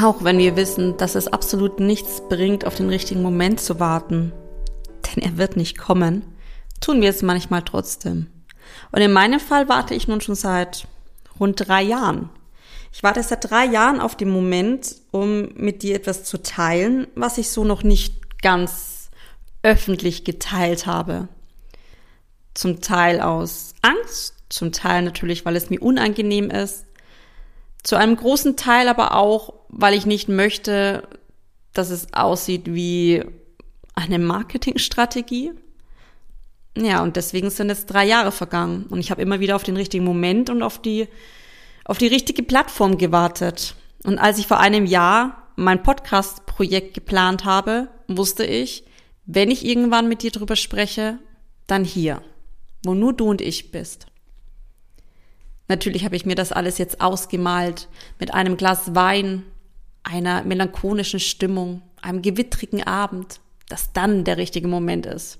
Auch wenn wir wissen, dass es absolut nichts bringt, auf den richtigen Moment zu warten, denn er wird nicht kommen, tun wir es manchmal trotzdem. Und in meinem Fall warte ich nun schon seit rund drei Jahren. Ich warte seit drei Jahren auf den Moment, um mit dir etwas zu teilen, was ich so noch nicht ganz öffentlich geteilt habe. Zum Teil aus Angst, zum Teil natürlich, weil es mir unangenehm ist, zu einem großen Teil aber auch, weil ich nicht möchte, dass es aussieht wie eine Marketingstrategie. Ja, und deswegen sind jetzt drei Jahre vergangen und ich habe immer wieder auf den richtigen Moment und auf die, auf die richtige Plattform gewartet. Und als ich vor einem Jahr mein Podcast-Projekt geplant habe, wusste ich, wenn ich irgendwann mit dir drüber spreche, dann hier, wo nur du und ich bist. Natürlich habe ich mir das alles jetzt ausgemalt mit einem Glas Wein, einer melancholischen Stimmung, einem gewittrigen Abend, dass dann der richtige Moment ist.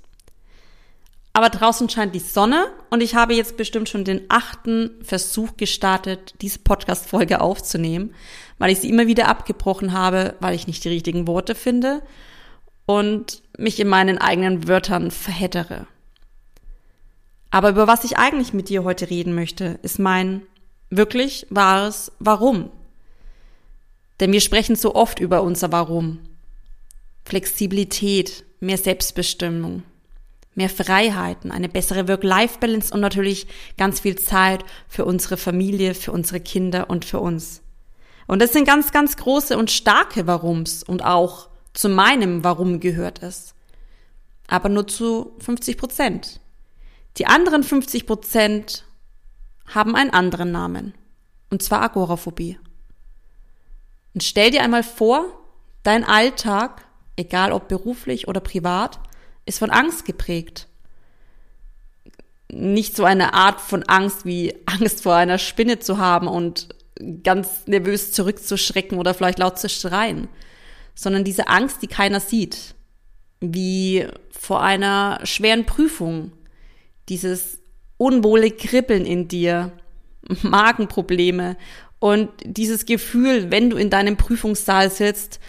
Aber draußen scheint die Sonne und ich habe jetzt bestimmt schon den achten Versuch gestartet, diese Podcast-Folge aufzunehmen, weil ich sie immer wieder abgebrochen habe, weil ich nicht die richtigen Worte finde und mich in meinen eigenen Wörtern verhättere. Aber über was ich eigentlich mit dir heute reden möchte, ist mein wirklich wahres Warum. Denn wir sprechen so oft über unser Warum. Flexibilität, mehr Selbstbestimmung, mehr Freiheiten, eine bessere Work-Life-Balance und natürlich ganz viel Zeit für unsere Familie, für unsere Kinder und für uns. Und das sind ganz, ganz große und starke Warums und auch zu meinem Warum gehört es. Aber nur zu 50 Prozent. Die anderen 50 Prozent haben einen anderen Namen. Und zwar Agoraphobie. Und stell dir einmal vor, dein Alltag, egal ob beruflich oder privat, ist von Angst geprägt. Nicht so eine Art von Angst wie Angst vor einer Spinne zu haben und ganz nervös zurückzuschrecken oder vielleicht laut zu schreien, sondern diese Angst, die keiner sieht, wie vor einer schweren Prüfung, dieses unwohle Kribbeln in dir, Magenprobleme und dieses Gefühl, wenn du in deinem Prüfungssaal sitzt,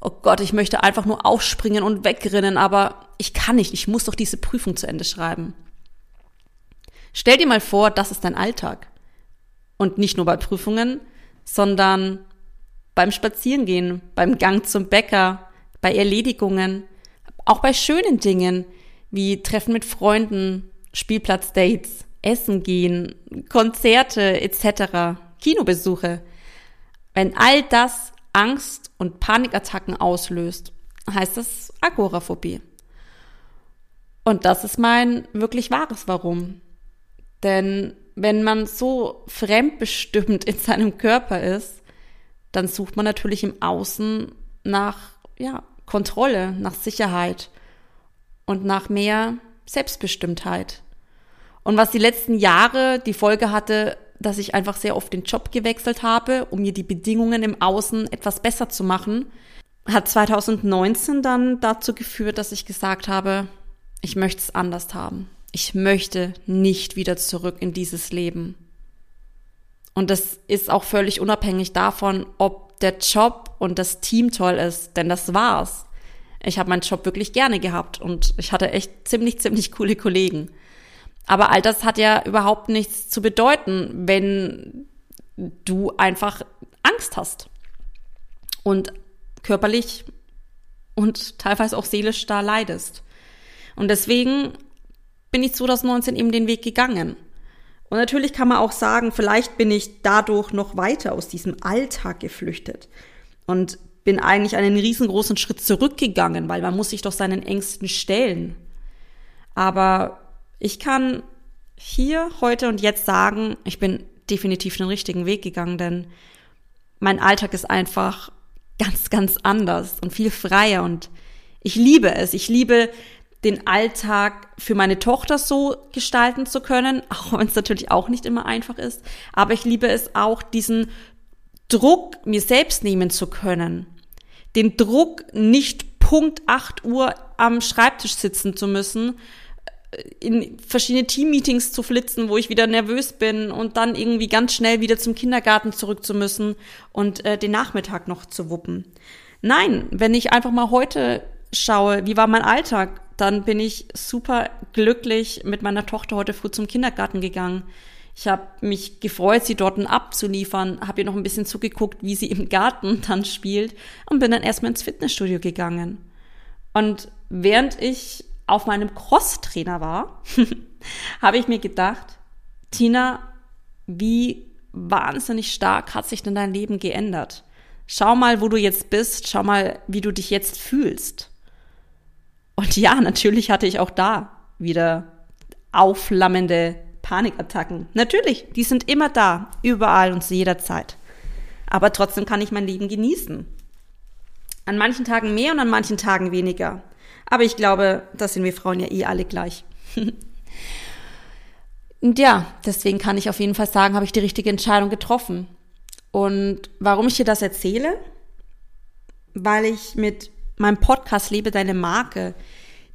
oh Gott, ich möchte einfach nur aufspringen und wegrennen, aber ich kann nicht, ich muss doch diese Prüfung zu Ende schreiben. Stell dir mal vor, das ist dein Alltag. Und nicht nur bei Prüfungen, sondern beim Spazierengehen, beim Gang zum Bäcker, bei Erledigungen, auch bei schönen Dingen wie Treffen mit Freunden, Spielplatzdates, Essen gehen, Konzerte etc., Kinobesuche. Wenn all das Angst und Panikattacken auslöst, heißt das Agoraphobie. Und das ist mein wirklich wahres Warum. Denn wenn man so fremdbestimmt in seinem Körper ist, dann sucht man natürlich im Außen nach ja, Kontrolle, nach Sicherheit und nach mehr Selbstbestimmtheit. Und was die letzten Jahre die Folge hatte, dass ich einfach sehr oft den Job gewechselt habe, um mir die Bedingungen im Außen etwas besser zu machen, hat 2019 dann dazu geführt, dass ich gesagt habe, ich möchte es anders haben. Ich möchte nicht wieder zurück in dieses Leben. Und das ist auch völlig unabhängig davon, ob der Job und das Team toll ist, denn das war's ich habe meinen Job wirklich gerne gehabt und ich hatte echt ziemlich, ziemlich coole Kollegen. Aber all das hat ja überhaupt nichts zu bedeuten, wenn du einfach Angst hast und körperlich und teilweise auch seelisch da leidest. Und deswegen bin ich 2019 eben den Weg gegangen. Und natürlich kann man auch sagen, vielleicht bin ich dadurch noch weiter aus diesem Alltag geflüchtet und bin eigentlich einen riesengroßen Schritt zurückgegangen, weil man muss sich doch seinen Ängsten stellen. Aber ich kann hier, heute und jetzt sagen, ich bin definitiv den richtigen Weg gegangen, denn mein Alltag ist einfach ganz, ganz anders und viel freier und ich liebe es. Ich liebe den Alltag für meine Tochter so gestalten zu können, auch wenn es natürlich auch nicht immer einfach ist. Aber ich liebe es auch, diesen Druck mir selbst nehmen zu können den Druck, nicht Punkt 8 Uhr am Schreibtisch sitzen zu müssen, in verschiedene Teammeetings zu flitzen, wo ich wieder nervös bin und dann irgendwie ganz schnell wieder zum Kindergarten zurück zu müssen und äh, den Nachmittag noch zu wuppen. Nein, wenn ich einfach mal heute schaue, wie war mein Alltag, dann bin ich super glücklich mit meiner Tochter heute früh zum Kindergarten gegangen. Ich habe mich gefreut, sie dort abzuliefern, habe ihr noch ein bisschen zugeguckt, wie sie im Garten dann spielt und bin dann erstmal ins Fitnessstudio gegangen. Und während ich auf meinem Cross-Trainer war, habe ich mir gedacht, Tina, wie wahnsinnig stark hat sich denn dein Leben geändert? Schau mal, wo du jetzt bist, schau mal, wie du dich jetzt fühlst. Und ja, natürlich hatte ich auch da wieder aufflammende Panikattacken. Natürlich, die sind immer da, überall und zu jeder Zeit. Aber trotzdem kann ich mein Leben genießen. An manchen Tagen mehr und an manchen Tagen weniger. Aber ich glaube, das sind wir Frauen ja eh alle gleich. und ja, deswegen kann ich auf jeden Fall sagen, habe ich die richtige Entscheidung getroffen. Und warum ich dir das erzähle? Weil ich mit meinem Podcast Lebe deine Marke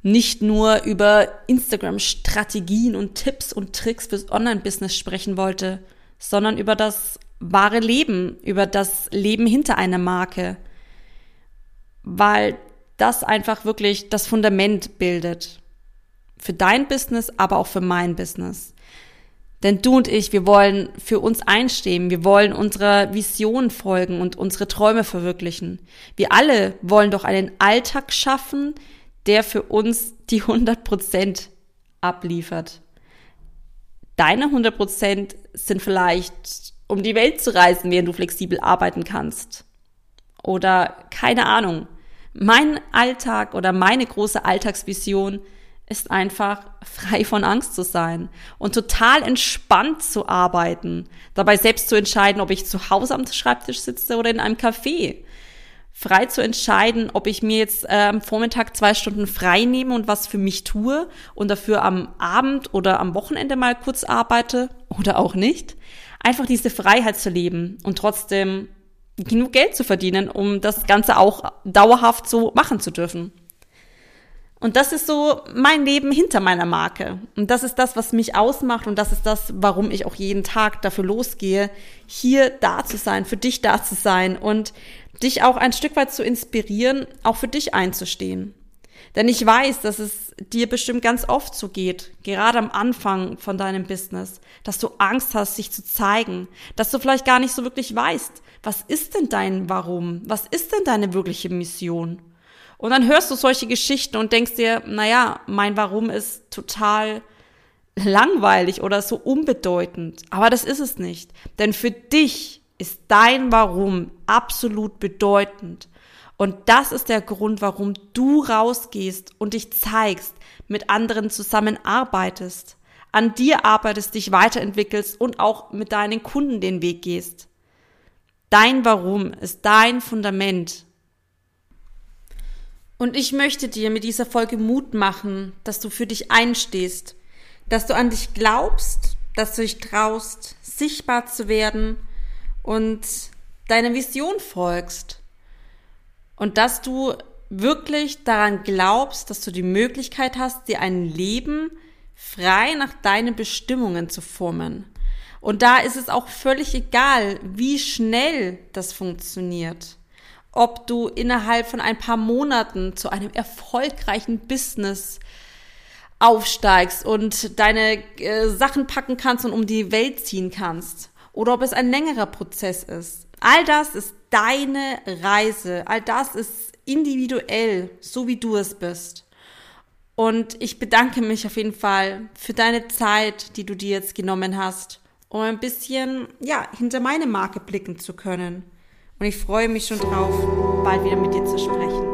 nicht nur über Instagram-Strategien und Tipps und Tricks fürs Online-Business sprechen wollte, sondern über das wahre Leben, über das Leben hinter einer Marke. Weil das einfach wirklich das Fundament bildet. Für dein Business, aber auch für mein Business. Denn du und ich, wir wollen für uns einstehen, wir wollen unserer Vision folgen und unsere Träume verwirklichen. Wir alle wollen doch einen Alltag schaffen, der für uns die 100 Prozent abliefert. Deine 100 Prozent sind vielleicht, um die Welt zu reisen, während du flexibel arbeiten kannst. Oder keine Ahnung. Mein Alltag oder meine große Alltagsvision ist einfach frei von Angst zu sein und total entspannt zu arbeiten, dabei selbst zu entscheiden, ob ich zu Hause am Schreibtisch sitze oder in einem Café. Frei zu entscheiden, ob ich mir jetzt äh, am Vormittag zwei Stunden frei nehme und was für mich tue und dafür am Abend oder am Wochenende mal kurz arbeite oder auch nicht. Einfach diese Freiheit zu leben und trotzdem genug Geld zu verdienen, um das Ganze auch dauerhaft so machen zu dürfen. Und das ist so mein Leben hinter meiner Marke. Und das ist das, was mich ausmacht und das ist das, warum ich auch jeden Tag dafür losgehe, hier da zu sein, für dich da zu sein und dich auch ein Stück weit zu inspirieren, auch für dich einzustehen. Denn ich weiß, dass es dir bestimmt ganz oft so geht, gerade am Anfang von deinem Business, dass du Angst hast, sich zu zeigen, dass du vielleicht gar nicht so wirklich weißt, was ist denn dein Warum? Was ist denn deine wirkliche Mission? Und dann hörst du solche Geschichten und denkst dir, naja, mein Warum ist total langweilig oder so unbedeutend. Aber das ist es nicht. Denn für dich ist dein Warum absolut bedeutend. Und das ist der Grund, warum du rausgehst und dich zeigst, mit anderen zusammenarbeitest, an dir arbeitest, dich weiterentwickelst und auch mit deinen Kunden den Weg gehst. Dein Warum ist dein Fundament. Und ich möchte dir mit dieser Folge Mut machen, dass du für dich einstehst, dass du an dich glaubst, dass du dich traust, sichtbar zu werden und deiner Vision folgst. Und dass du wirklich daran glaubst, dass du die Möglichkeit hast, dir ein Leben frei nach deinen Bestimmungen zu formen. Und da ist es auch völlig egal, wie schnell das funktioniert. Ob du innerhalb von ein paar Monaten zu einem erfolgreichen Business aufsteigst und deine äh, Sachen packen kannst und um die Welt ziehen kannst. Oder ob es ein längerer Prozess ist. All das ist deine Reise. All das ist individuell, so wie du es bist. Und ich bedanke mich auf jeden Fall für deine Zeit, die du dir jetzt genommen hast um ein bisschen, ja, hinter meine Marke blicken zu können. Und ich freue mich schon drauf, bald wieder mit dir zu sprechen.